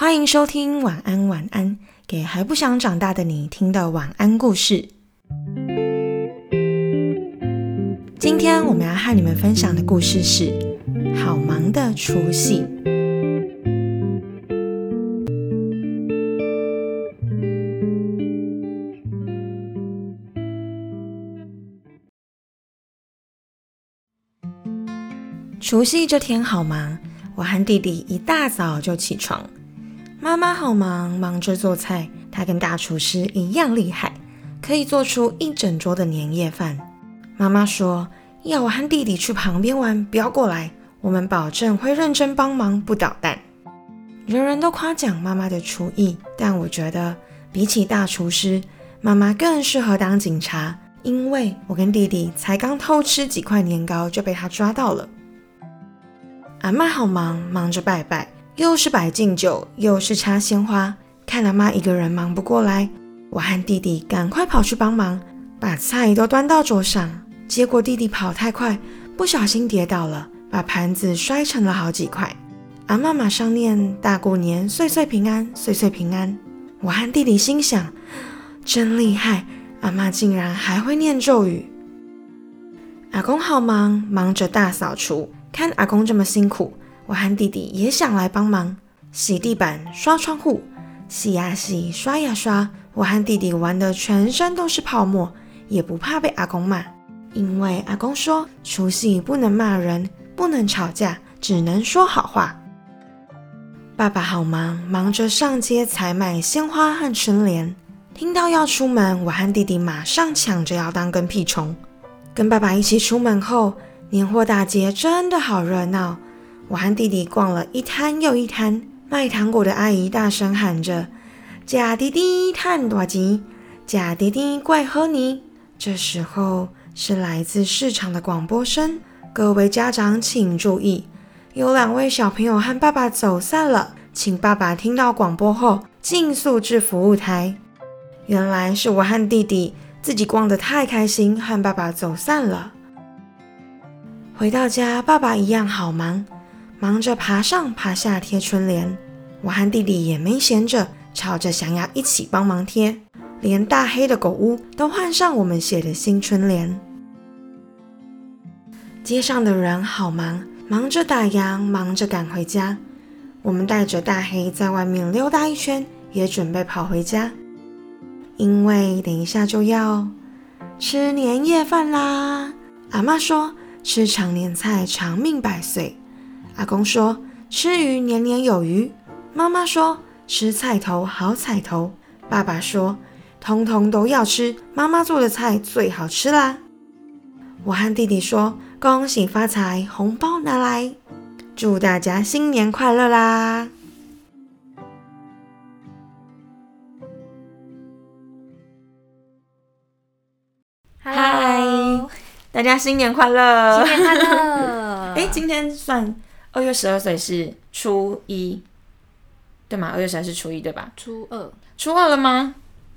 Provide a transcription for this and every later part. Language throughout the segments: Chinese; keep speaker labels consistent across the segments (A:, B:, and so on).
A: 欢迎收听晚安晚安，给还不想长大的你听的晚安故事。今天我们要和你们分享的故事是《好忙的除夕》。除夕这天好忙，我和弟弟一大早就起床。妈妈好忙，忙着做菜，她跟大厨师一样厉害，可以做出一整桌的年夜饭。妈妈说要我和弟弟去旁边玩，不要过来，我们保证会认真帮忙，不捣蛋。人人都夸奖妈妈的厨艺，但我觉得比起大厨师，妈妈更适合当警察，因为我跟弟弟才刚偷吃几块年糕就被她抓到了。阿妈好忙，忙着拜拜，又是摆敬酒，又是插鲜花，看阿妈一个人忙不过来，我和弟弟赶快跑去帮忙，把菜都端到桌上。结果弟弟跑太快，不小心跌倒了，把盘子摔成了好几块。阿妈马上念“大过年，岁岁平安，岁岁平安”。我和弟弟心想，真厉害，阿妈竟然还会念咒语。阿公好忙，忙着大扫除。看阿公这么辛苦，我和弟弟也想来帮忙洗地板、刷窗户，洗呀洗，刷呀刷。我和弟弟玩的全身都是泡沫，也不怕被阿公骂，因为阿公说除夕不能骂人，不能吵架，只能说好话。爸爸好忙，忙着上街采买鲜花和春联。听到要出门，我和弟弟马上抢着要当跟屁虫，跟爸爸一起出门后。年货大街真的好热闹，我和弟弟逛了一摊又一摊，卖糖果的阿姨大声喊着：“假弟弟探多吉，假弟弟怪喝你。”这时候是来自市场的广播声，各位家长请注意，有两位小朋友和爸爸走散了，请爸爸听到广播后尽速至服务台。原来是我和弟弟自己逛得太开心，和爸爸走散了。回到家，爸爸一样好忙，忙着爬上爬下贴春联。我和弟弟也没闲着，吵着想要一起帮忙贴，连大黑的狗屋都换上我们写的新春联。街上的人好忙，忙着打烊，忙着赶回家。我们带着大黑在外面溜达一圈，也准备跑回家，因为等一下就要吃年夜饭啦。阿妈说。吃长年菜，长命百岁。阿公说吃鱼年年有余。妈妈说吃菜头好彩头。爸爸说通通都要吃，妈妈做的菜最好吃啦。我和弟弟说恭喜发财，红包拿来，祝大家新年快乐啦！嗨大家新年快
B: 乐！新年快乐！
A: 哎，今天算二月十二岁是初一，对吗？二月十二是初一对吧？
B: 初二，
A: 初二了吗？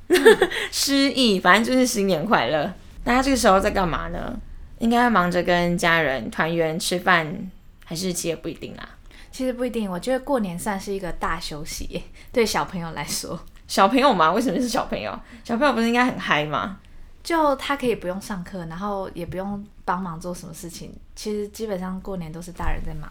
A: 失忆，反正就是新年快乐。大家这个时候在干嘛呢？应该忙着跟家人团圆吃饭，还是其实不一定啦。
B: 其实不一定，我觉得过年算是一个大休息，对小朋友来说。
A: 小朋友嘛？为什么是小朋友？小朋友不是应该很嗨吗？
B: 就他可以不用上课，然后也不用帮忙做什么事情。其实基本上过年都是大人在忙。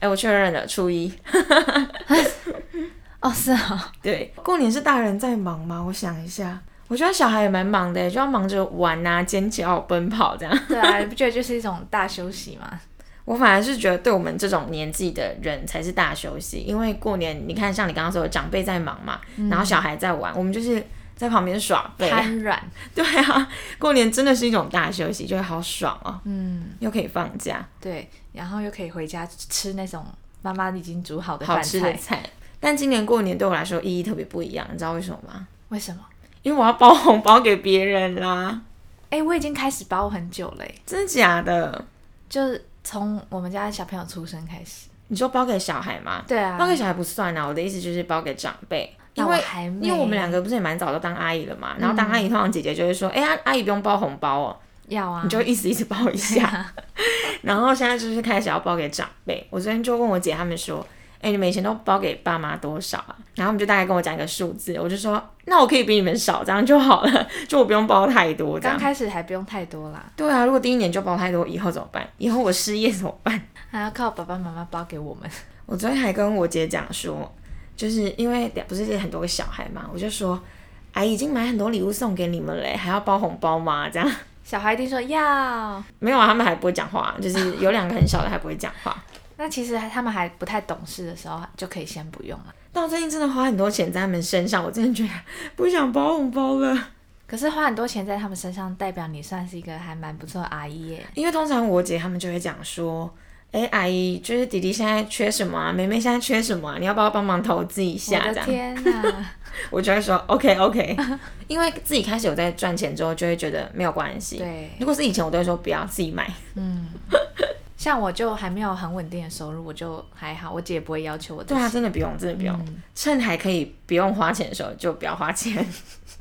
A: 哎，我确认了，初一。
B: 哦，是啊，
A: 对，过年是大人在忙吗？我想一下，我觉得小孩也蛮忙的，就要忙着玩啊、尖叫、奔跑这样。
B: 对啊，你不觉得 就是一种大休息吗？
A: 我反而是觉得，对我们这种年纪的人才是大休息，因为过年，你看，像你刚刚说的，长辈在忙嘛，然后小孩在玩，我们就是。在旁边耍废，
B: 瘫软。
A: 对啊，过年真的是一种大休息，就会好爽哦。嗯，又可以放假，
B: 对，然后又可以回家吃那种妈妈已经煮好的
A: 好吃的菜。但今年过年对我来说意义特别不一样，你知道为什么吗？
B: 为什么？
A: 因为我要包红包给别人啦。
B: 哎，我已经开始包很久了，
A: 真的假的？
B: 就是从我们家小朋友出生开始。
A: 你说包给小孩吗？
B: 对啊，
A: 包给小孩不算啊。我的意思就是包给长辈。因为因为我们两个不是也蛮早就当阿姨了嘛，然后当阿姨通常姐姐就会说，哎呀，阿姨不用包红包哦，
B: 要啊，
A: 你就一直一直包一下。然后现在就是开始要包给长辈。我昨天就问我姐他们说，哎、你们以前都包给爸妈多少啊？然后他们就大概跟我讲一个数字，我就说，那我可以比你们少，这样就好了，就我不用包太多。
B: 刚开始还不用太多啦，
A: 对啊，如果第一年就包太多，以后怎么办？以后我失业怎么办？
B: 还要靠爸爸妈妈包给我们。
A: 我昨天还跟我姐讲说，就是因为不是很多个小孩嘛，我就说，哎已经买很多礼物送给你们嘞，还要包红包吗？这样
B: 小孩一定说要，
A: 没有啊，他们还不会讲话，就是有两个很小的还不会讲话。
B: 那其实他们还不太懂事的时候，就可以先不用了。
A: 但我最近真的花很多钱在他们身上，我真的觉得不想包红包了。
B: 可是花很多钱在他们身上，代表你算是一个还蛮不错的阿姨耶。
A: 因为通常我姐他们就会讲说，哎、阿姨，就是弟弟现在缺什么啊？妹妹现在缺什么啊？你要不要帮忙投资一下？这
B: 的
A: 样，
B: 天 哪！
A: 我就会说 OK OK，因为自己开始有在赚钱之后，就会觉得没有关系。
B: 对，
A: 如果是以前，我都会说不要自己买。
B: 嗯像我就还没有很稳定的收入，我就还好，我姐也不会要求我
A: 对啊，真的不用，真的不用。
B: 嗯
A: 趁还可以不用花钱的时候，就不要花钱。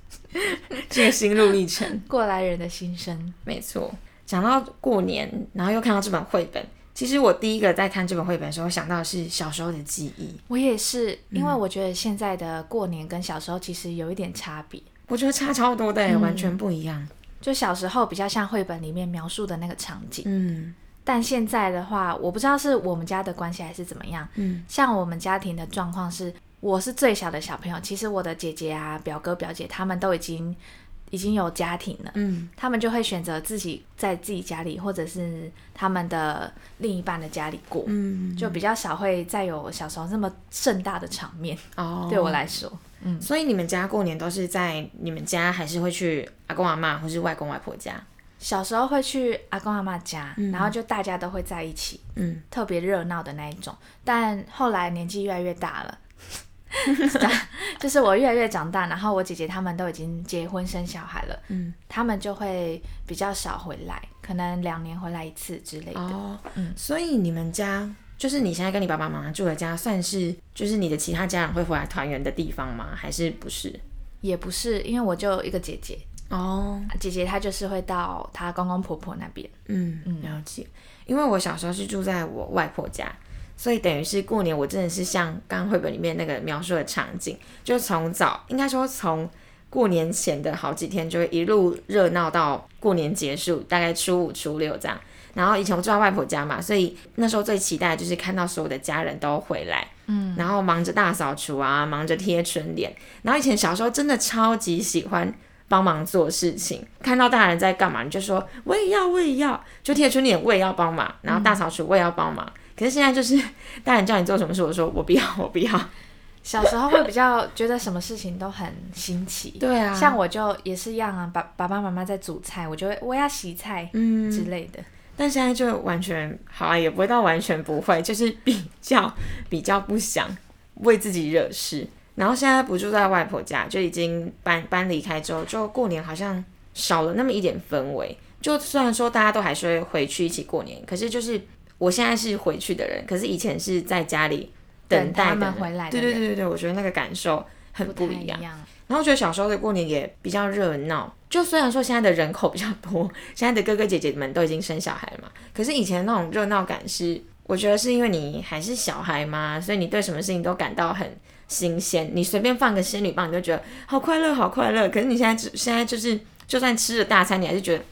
A: 这个心路历程。
B: 过来人的心声，
A: 没错，讲到过年，然后又看到这本绘本，其实我第一个在看这本绘本的时候，想到的是小时候的记忆。
B: 我也是，因为我觉得现在的过年跟小时候其实有一点差别。
A: 我觉得差超多的完全不一样。
B: 就小时候比较像绘本里面描述的那个场景，
A: 嗯
B: 但现在的话，我不知道是我们家的关系还是怎么样。
A: 嗯
B: 像我们家庭的状况是，我是最小的小朋友，其实我的姐姐啊、表哥、表姐他们都已经已经有家庭了，
A: 嗯
B: 他们就会选择自己在自己家里，或者是他们的另一半的家里过，
A: 嗯，
B: 就比较少会再有小时候那么盛大的场面。
A: 哦，
B: 对我来说，
A: 所以你们家过年都是在你们家，还是会去阿公阿妈或是外公外婆家？
B: 小时候会去阿公阿妈家，然后就大家都会在一起，
A: 嗯，
B: 特别热闹的那一种。但后来年纪越来越大了，就是我越来越长大，然后我姐姐她们都已经结婚生小孩了，
A: 嗯，
B: 他们就会比较少回来，可能两年回来一次之类的。
A: 哦，
B: 嗯
A: 所以你们家就是你现在跟你爸爸妈妈住的家，算是就是你的其他家人会回来团圆的地方吗？还是不是？
B: 也不是，因为我就一个姐姐，
A: 哦，
B: 姐姐她就是会到她公公婆婆那边。
A: 嗯嗯，了解。因为我小时候是住在我外婆家，所以等于是过年，我真的是像刚刚绘本里面那个描述的场景，就从早应该说从过年前的好几天，就会一路热闹到过年结束，大概初五、初六这样。然后以前我住在外婆家嘛，所以那时候最期待的就是看到所有的家人都回来，嗯，然后忙着大扫除啊，忙着贴春联。然后以前小时候真的超级喜欢帮忙做事情，看到大人在干嘛，你就说我也要，我也要，就贴春联我也要帮忙，然后大扫除我也要帮忙。可是现在就是 大人叫你做什么事，我说我不要，我不要。
B: 小时候会比较觉得什么事情都很新奇，
A: 对啊，
B: 像我就也是一样啊，爸爸爸妈妈在煮菜，我就会我要洗菜
A: 嗯，
B: 之类的。
A: 但现在就完全好啊，也不会到完全不会，就是比较比较不想为自己惹事。然后现在不住在外婆家，就已经搬搬离开之后，就过年好像少了那么一点氛围。就虽然说大家都还是会回去一起过年，可是就是我现在是回去的人，可是以前是在家里等待
B: 他们
A: 的人
B: 回来的
A: 对对对对对，我觉得那个感受很不一样。
B: 样。
A: 然后我觉得小时候的过年也比较热闹，就虽然说现在的人口比较多，现在的哥哥姐姐们都已经生小孩了嘛，可是以前那种热闹感是，我觉得是因为你还是小孩嘛，所以你对什么事情都感到很新鲜，你随便放个仙女棒，你就觉得好快乐，好快乐。可是你现在只现在就是，就算吃了大餐，你还是觉得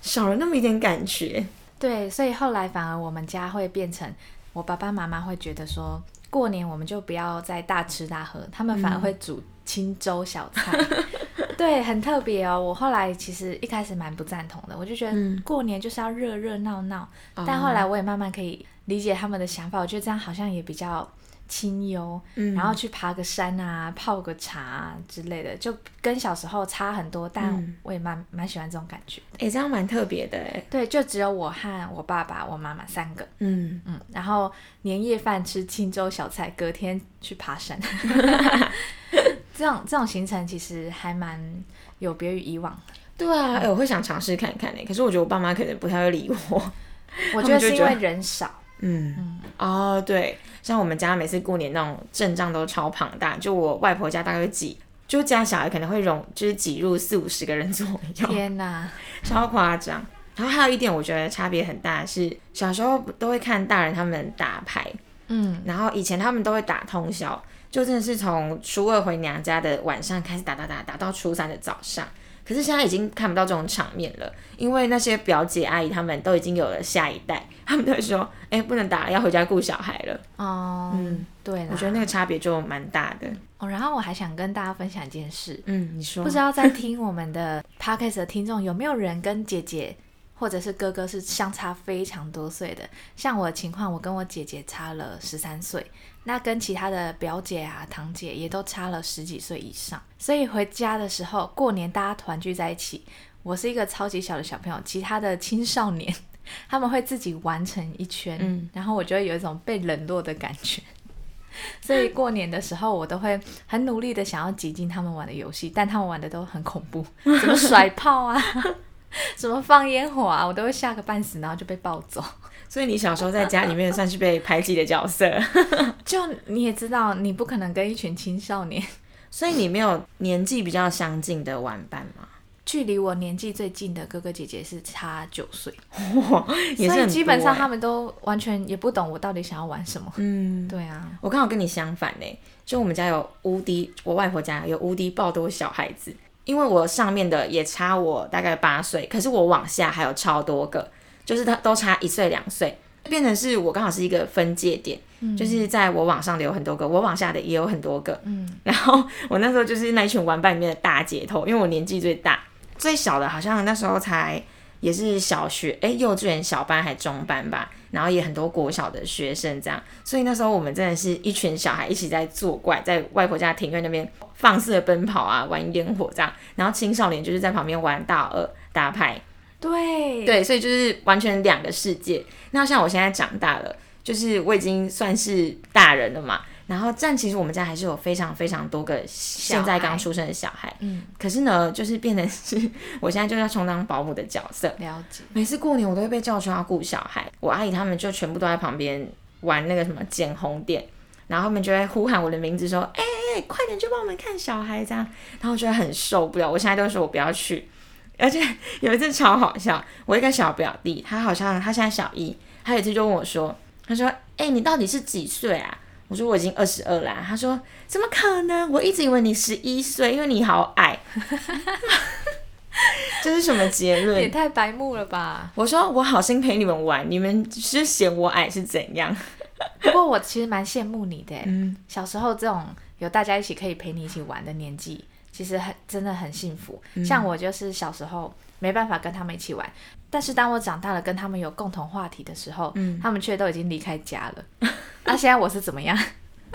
A: 少了那么一点感觉。
B: 对，所以后来反而我们家会变成，我爸爸妈妈会觉得说，过年我们就不要再大吃大喝，他们反而会煮清粥小菜。对，很特别哦。我后来其实一开始蛮不赞同的，我就觉得
A: 嗯
B: 过年就是要热热闹闹，
A: 哦
B: 但后来我也慢慢可以理解他们的想法，我觉得这样好像也比较清幽，
A: 嗯
B: 然后去爬个山啊，泡个茶啊之类的，就跟小时候差很多，但
A: 嗯
B: 我也蛮蛮喜欢这种感觉。
A: 哎、这样蛮特别的哎。
B: 对，就只有我和我爸爸、我妈妈三个，
A: 嗯，
B: 嗯，然后年夜饭吃青州小菜，隔天去爬山，这种这种行程其实还蛮有别于以往的。
A: 对啊，哎、我会想尝试看看哎，可是我觉得我爸妈可能不太会理我。
B: 我觉得
A: 是
B: 因为人少，
A: 嗯，哦，对，像我们家每次过年那种阵仗都超庞大，就我外婆家大概会挤，就家小孩可能会容，就是挤入四五十个人左右，
B: 天哪！
A: 超夸张。然后还有一点我觉得差别很大是，小时候都会看大人他们打牌，
B: 嗯，
A: 然后以前他们都会打通宵，就真的是从初二回娘家的晚上开始打打打打到初三的早上。可是现在已经看不到这种场面了，因为那些表姐阿姨他们都已经有了下一代，他们都会说：“哎、不能打了，要回家顾小孩了。
B: 哦，
A: 嗯，
B: 对啦，
A: 我觉得那个差别就蛮大的。
B: 哦，然后我还想跟大家分享一件事，
A: 嗯，你说
B: 不知道在听我们的 podcast 的听众有没有人跟姐姐或者是哥哥是相差非常多岁的？像我的情况，我跟我姐姐差了十三岁，那跟其他的表姐啊、堂姐也都差了十几岁以上。所以回家的时候，过年大家团聚在一起，我是一个超级小的小朋友，其他的青少年 他们会自己完成一圈，
A: 嗯
B: 然后我就会有一种被冷落的感觉。所以过年的时候，我都会很努力的想要挤进他们玩的游戏，但他们玩的都很恐怖，什么甩炮啊，什么放烟火啊，我都会吓个半死，然后就被抱走。
A: 所以你小时候在家里面算是被排挤的角色，
B: 就你也知道，你不可能跟一群青少年，
A: 所以你没有年纪比较相近的玩伴吗？
B: 距离我年纪最近的哥哥姐姐是差九岁，
A: 哇，也是
B: 所以基本上他们都完全也不懂我到底想要玩什么。
A: 嗯，
B: 对啊，
A: 我刚好跟你相反呢，就我们家有无敌，我外婆家有无敌爆多小孩子，因为我上面的也差我大概八岁，可是我往下还有超多个，就是他都差一岁两岁，变成是我刚好是一个分界点，就是在我往上的有很多个，我往下的也有很多个，
B: 嗯，
A: 然后我那时候就是那一群玩伴里面的大姐头，因为我年纪最大，最小的好像那时候才也是小学，哎，幼稚园小班还中班吧，然后也很多国小的学生这样，所以那时候我们真的是一群小孩一起在作怪，在外婆家庭院那边放肆的奔跑啊，玩烟火这样，然后青少年就是在旁边玩大二打牌，
B: 对
A: 对，所以就是完全两个世界。那像我现在长大了，就是我已经算是大人了嘛。然后，但其实我们家还是有非常非常多个现在刚出生的小孩。
B: 嗯，
A: 可是呢，就是变成是我现在就要充当保姆的角色。
B: 了解。
A: 每次过年我都会被叫去要顾小孩，我阿姨他们就全部都在旁边玩那个什么捡红点，然后他们就会呼喊我的名字说：“哎、哎、快点去帮我们看小孩！”这样，然后我觉得很受不了，我现在都说我不要去。而且有一次超好笑，我一个小表弟，他好像他现在小一，他有一次就问我说：“他说，哎、你到底是几岁啊？”我说我已经二十二啦。他说：“怎么可能？我一直以为你十一岁，因为你好矮。”这是什么结论？
B: 也太白目了吧！
A: 我说我好心陪你们玩，你们是嫌我矮是怎样？
B: 不过我其实蛮羡慕你的，
A: 嗯，
B: 小时候这种有大家一起可以陪你一起玩的年纪，其实很真的很幸福。像我就是小时候没办法跟他们一起玩，但是当我长大了跟他们有共同话题的时候，
A: 嗯
B: 他们却都已经离开家了。那、现在我是怎么样？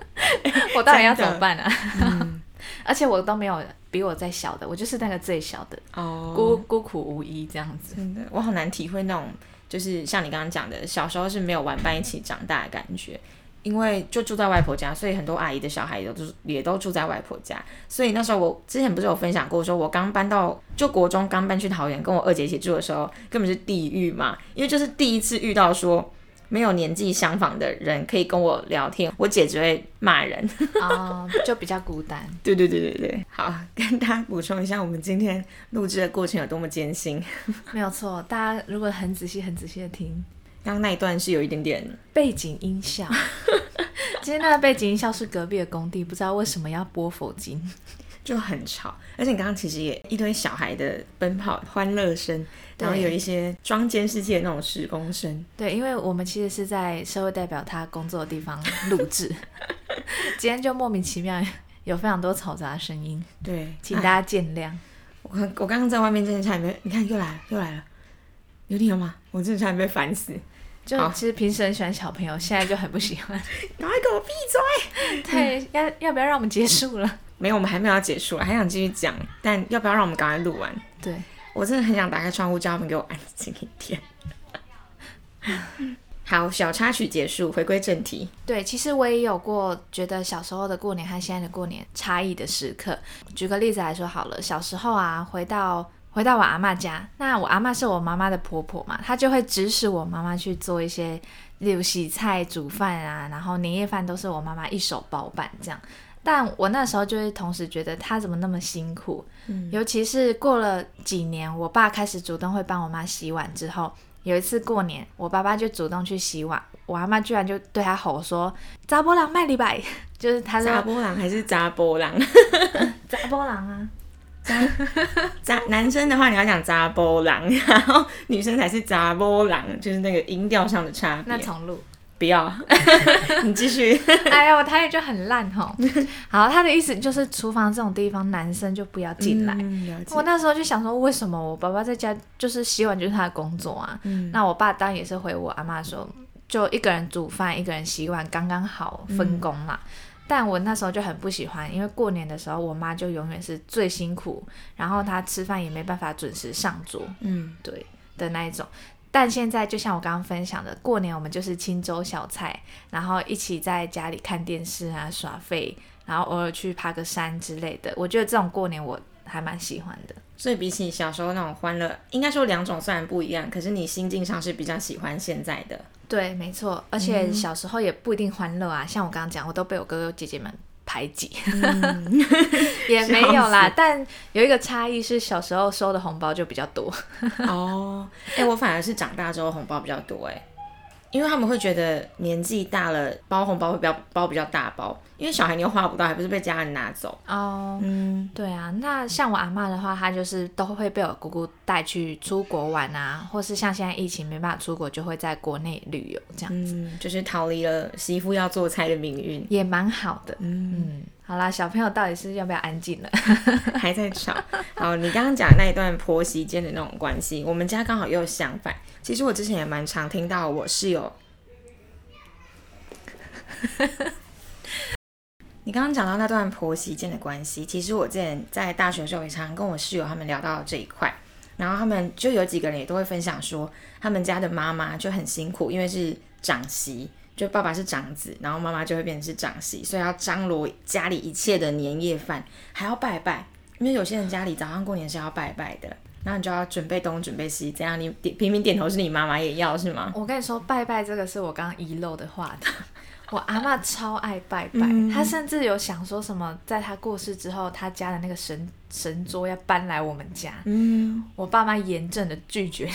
B: 我到底要怎么办啊？而且我都没有比我再小的，我就是那个最小的，
A: 哦，
B: 孤孤苦无依这样子。
A: 真的，我好难体会那种，就是像你刚刚讲的，小时候是没有玩伴一起长大的感觉。因为就住在外婆家，所以很多阿姨的小孩也都住也都住在外婆家。所以那时候我之前不是有分享过，说我刚搬到就国中刚搬去桃园，跟我二姐一起住的时候，根本是地狱嘛。因为就是第一次遇到说没有年纪相仿的人可以跟我聊天，我姐只会骂人。
B: 哦，就比较孤单。
A: 对对对对对，好，跟大家补充一下，我们今天录制的过程有多么艰辛。
B: 没有错，大家如果很仔细、很仔细的听
A: 刚刚那一段是有一点点，
B: 背景音效，今天那个背景音效是隔壁的工地，不知道为什么要播佛经。
A: 就很吵，而且你刚刚其实也一堆小孩的奔跑欢乐声，然后有一些装监视器的那种施工声。
B: 对，因为我们其实是在社会代表他工作的地方录制，今天就莫名其妙有非常多嘈杂声音，
A: 对，
B: 请大
A: 哎
B: 家见谅。
A: 我刚我刚刚在外面真的差点被，你看又来了又来了，有听到吗？我真的差点被烦死，
B: 就其实平时很喜欢小朋友，现在就很不喜欢。
A: 赶快给我闭嘴！
B: 对，要要不要让我们结束了？
A: 没有，我们还没有要结束，还想继续讲，但要不要让我们赶快录完？
B: 对，
A: 我真的很想打开窗户，叫他们给我安静一点。好，小插曲结束，回归正题。
B: 对，其实我也有过觉得小时候的过年和现在的过年差异的时刻。举个例子来说好了，小时候啊，回到回到我阿妈家，那我阿妈是我妈妈的婆婆嘛，她就会指使我妈妈去做一些，例如洗菜、煮饭啊，然后年夜饭都是我妈妈一手包办这样。但我那时候就会同时觉得她怎么那么辛苦，
A: 嗯
B: 尤其是过了几年，我爸开始主动会帮我妈洗碗之后，有一次过年，我爸爸就主动去洗碗，我阿妈居然就对他吼说：“扎波浪卖礼拜。”就是他说
A: 扎波浪还是扎波浪？
B: 扎波浪啊，
A: 扎男生的话你要讲扎波郎，然后女生才是扎波郎，就是那个音调上的差别。
B: 那重录。
A: 不要，你继续。
B: 哎呀，我台语就很烂吼。好，他的意思就是厨房这种地方，男生就不要进来。我那时候就想说，为什么我爸爸在家就是洗碗就是他的工作啊？那我爸当然也是回我阿妈说，就一个人煮饭，一个人洗碗，刚刚好分工嘛。但我那时候就很不喜欢，因为过年的时候，我妈就永远是最辛苦，然后她吃饭也没办法准时上桌。嗯，对的那一种。但现在就像我刚刚分享的，过年我们就是清粥小菜，然后一起在家里看电视啊、耍废，然后偶尔去爬个山之类的。我觉得这种过年我还蛮喜欢的。
A: 所以比起小时候那种欢乐，应该说两种虽然不一样，可是你心境上是比较喜欢现在的。
B: 对，没错。而且小时候也不一定欢乐啊，像我刚刚讲，我都被我哥哥姐姐们。排挤 也没有啦，但有一个差异是小时候收的红包就比较多
A: 哦。哎，我反而是长大之后红包比较多哎。因为他们会觉得年纪大了包红包会比较包比较大包，因为小孩你又花不到，还不是被家人拿走
B: 哦。嗯，对啊。那像我阿妈的话，她就是都会被我姑姑带去出国玩啊，或是像现在疫情没办法出国，就会在国内旅游这样子，
A: 就是逃离了媳妇要做菜的命运，
B: 也蛮好的。嗯，好啦，小朋友到底是要不要安静了？
A: 还在吵。好，你刚刚讲那一段婆媳间的那种关系，我们家刚好又相反。其实我之前也蛮常听到我室友，你刚刚讲到那段婆媳间的关系，其实我之前在大学的时候也常跟我室友他们聊到这一块，然后他们就有几个人也都会分享说，他们家的妈妈就很辛苦，因为是长媳，就爸爸是长子，然后妈妈就会变成是长媳，所以要张罗家里一切的年夜饭，还要拜拜，因为有些人家里早上过年是要拜拜的。然后你就要准备东准备西，这样你点频频点头是你妈妈也要是吗？
B: 我跟你说，拜拜这个是我刚刚遗漏的话题。我阿妈超爱拜拜，她甚至有想说什么，在她过世之后，她家的那个神神桌要搬来我们家。嗯，我爸妈严正的拒绝。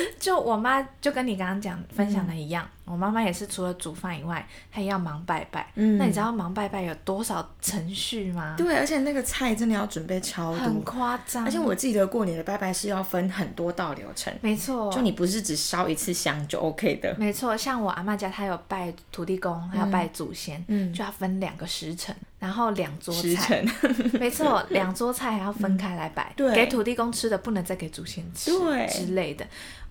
B: 就我妈就跟你刚刚讲分享的一样。我妈妈也是，除了煮饭以外，她也要忙拜拜。嗯，那你知道忙拜拜有多少程序吗？
A: 对，而且那个菜真的要准备超多，
B: 很夸张。
A: 而且我记得过年的拜拜是要分很多道流程。
B: 没错，
A: 就你不是只烧一次香就 OK 的。
B: 没错，像我阿妈家，她有拜土地公，还要拜祖先，嗯，就要分两个时辰，然后两桌菜。没错，两桌菜还要分开来摆。对，给土地公吃的不能再给祖先吃，对之类的。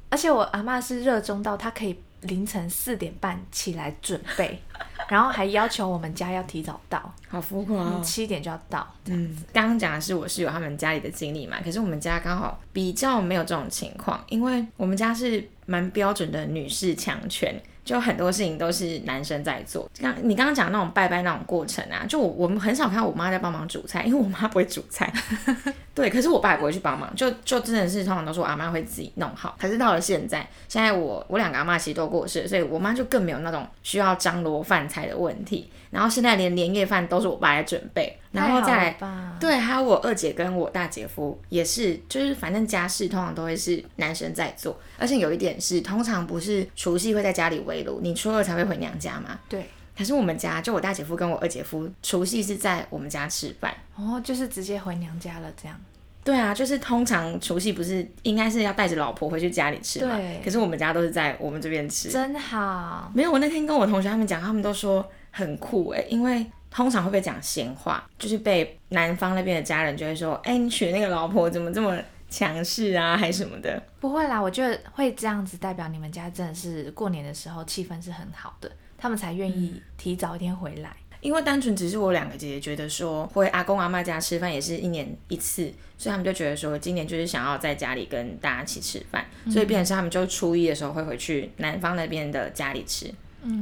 B: 而且我阿妈是热衷到她可以。凌晨四点半起来准备，然后还要求我们家要提早到，
A: 好浮夸哦！
B: 七点就要到。
A: 嗯，刚刚讲的是我室友他们家里的经历嘛，可是我们家刚好比较没有这种情况，因为我们家是蛮标准的女士强权。就很多事情都是男生在做，刚你刚刚讲那种拜拜那种过程啊，就我我们很少看到我妈在帮忙煮菜，因为我妈不会煮菜。对，可是我爸也不会去帮忙，就就真的是通常都是我阿妈会自己弄好。可是到了现在，现在我我两个阿妈其实都过世，所以我妈就更没有那种需要张罗饭菜的问题。然后现在连年夜饭都是我爸来准备，然后再来对，还有我二姐跟我大姐夫也是，就是反正家事通常都会是男生在做，而且有一点是，通常不是除夕会在家里围炉，你初二才会回娘家嘛。
B: 对。
A: 可是我们家就我大姐夫跟我二姐夫除夕是在我们家吃饭，
B: 哦，就是直接回娘家了这样。
A: 对啊，就是通常除夕不是应该是要带着老婆回去家里吃嘛？对。可是我们家都是在我们这边吃，
B: 真好。
A: 没有，我那天跟我同学他们讲，他们都说。很酷哎，因为通常会被讲闲话，就是被男方那边的家人就会说，哎，你娶那个老婆怎么这么强势啊，还什么的。
B: 不会啦，我觉得会这样子代表你们家真的是过年的时候气氛是很好的，他们才愿意提早一天回来。
A: 因为单纯只是我两个姐姐觉得说，回阿公阿妈家吃饭也是一年一次，所以他们就觉得说，今年就是想要在家里跟大家一起吃饭，所以变成是他们就初一的时候会回去南方那边的家里吃。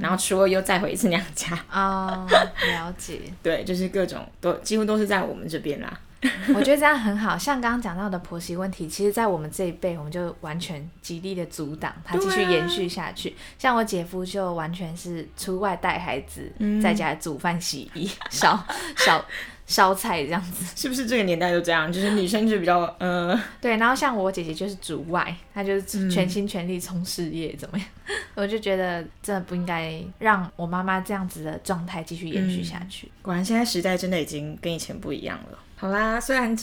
A: 然后初二又再回一次娘家
B: 哦，了解。
A: 对，就是各种都几乎都是在我们这边啦。
B: 我觉得这样很好，像刚刚讲到的婆媳问题，其实，在我们这一辈，我们就完全极力的阻挡它继续延续下去。像我姐夫就完全是出外带孩子，在家煮饭、洗衣、烧烧烧菜这样子。
A: 是不是这个年代就这样？就是女生就比较呃，
B: 对，然后像我姐姐就是主外，她就是全心全力冲事业，怎么样？我就觉得真的不应该让我妈妈这样子的状态继续延续下去。
A: 果然现在时代真的已经跟以前不一样了。好啦，虽然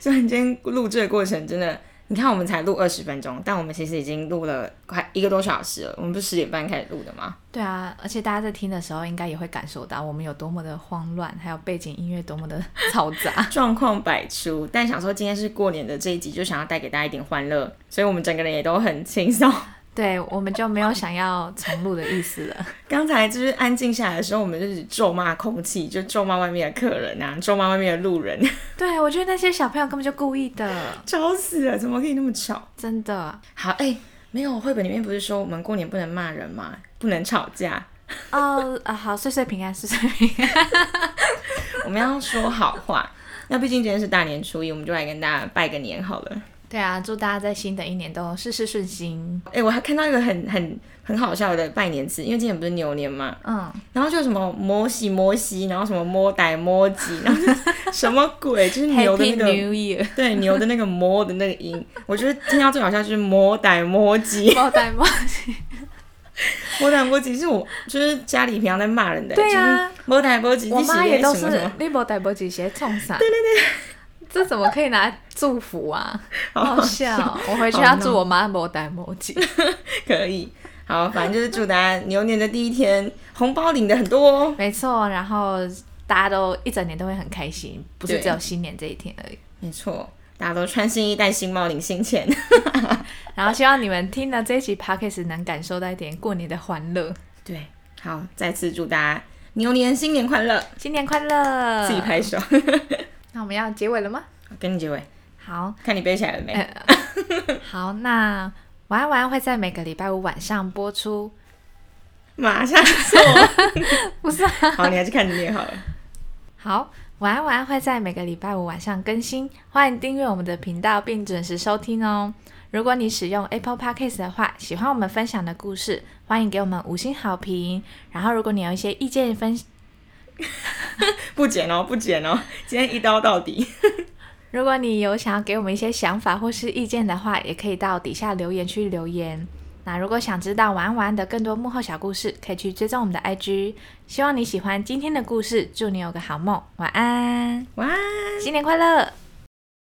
A: 虽然今天录制的过程真的。你看，我们才录二十分钟，但我们其实已经录了快一个多小时了。我们不是十点半开始录的吗？
B: 对啊，而且大家在听的时候，应该也会感受到我们有多么的慌乱，还有背景音乐多么的嘈杂，
A: 状况百出。但想说今天是过年的这一集，就想要带给大家一点欢乐，所以我们整个人也都很轻松。
B: 对，我们就没有想要重录的意思了。
A: 刚才就是安静下来的时候，我们就是咒骂空气，就咒骂外面的客人啊，咒骂外面的路人。
B: 对，我觉得那些小朋友根本就故意的，
A: 吵死了！怎么可以那么吵？
B: 真的。
A: 好，哎，没有，绘本里面不是说我们过年不能骂人吗？不能吵架。
B: 哦，啊，好，岁岁平安，岁岁平安。
A: 我们要说好话。那毕竟今天是大年初一，我们就来跟大家拜个年好了。
B: 对啊，祝大家在新的一年都事事顺心。
A: 哎，我还看到一个很很很好笑的拜年词，因为今年不是牛年嘛，嗯，然后就什么摩西摩西，然后什么摩歹摩吉，然后 什么鬼，就是牛的那个，对牛的那个摩的那个音，我觉得听到最好笑就是摩歹摩吉，
B: 摩歹 摩吉，
A: 摩代摩吉是我就是家里平常在骂人的，
B: 对啊，
A: 摩代摩吉，
B: 我妈也都是你摩代摩吉鞋冲啥？
A: 对对对。
B: 这怎么可以拿祝福啊？好笑！我回去要祝我妈摩戴摩吉。
A: 可以，好，反正就是祝大家牛年的第一天红包领的很多哦。
B: 没错，然后大家都一整年都会很开心，不是只有新年这一天而已。
A: 没错，大家都穿新衣戴新帽领新钱。
B: 然后希望你们听了这一期 podcast 能感受到一点过年的欢乐。
A: 对，好，再次祝大家牛年新年快乐，
B: 新年快乐！
A: 自己拍手。
B: 那我们要结尾了吗？
A: 跟你结尾。
B: 好，
A: 看你背起来了没？
B: 好，那晚安晚安会在每个礼拜五晚上播出。
A: 马上做，
B: 不是。
A: 好，你还是看着念好了。
B: 好，晚安晚安会在每个礼拜五晚上更新，欢迎订阅我们的频道并准时收听哦。如果你使用 Apple Podcast 的话，喜欢我们分享的故事，欢迎给我们五星好评。然后，如果你有一些意见分。
A: 不剪哦，不剪哦，今天一刀到底。
B: 如果你有想要给我们一些想法或是意见的话，也可以到底下留言区留言。那如果想知道玩玩的更多幕后小故事，可以去追踪我们的 IG。希望你喜欢今天的故事，祝你有个好梦，晚安，
A: 晚安，
B: 新年快乐。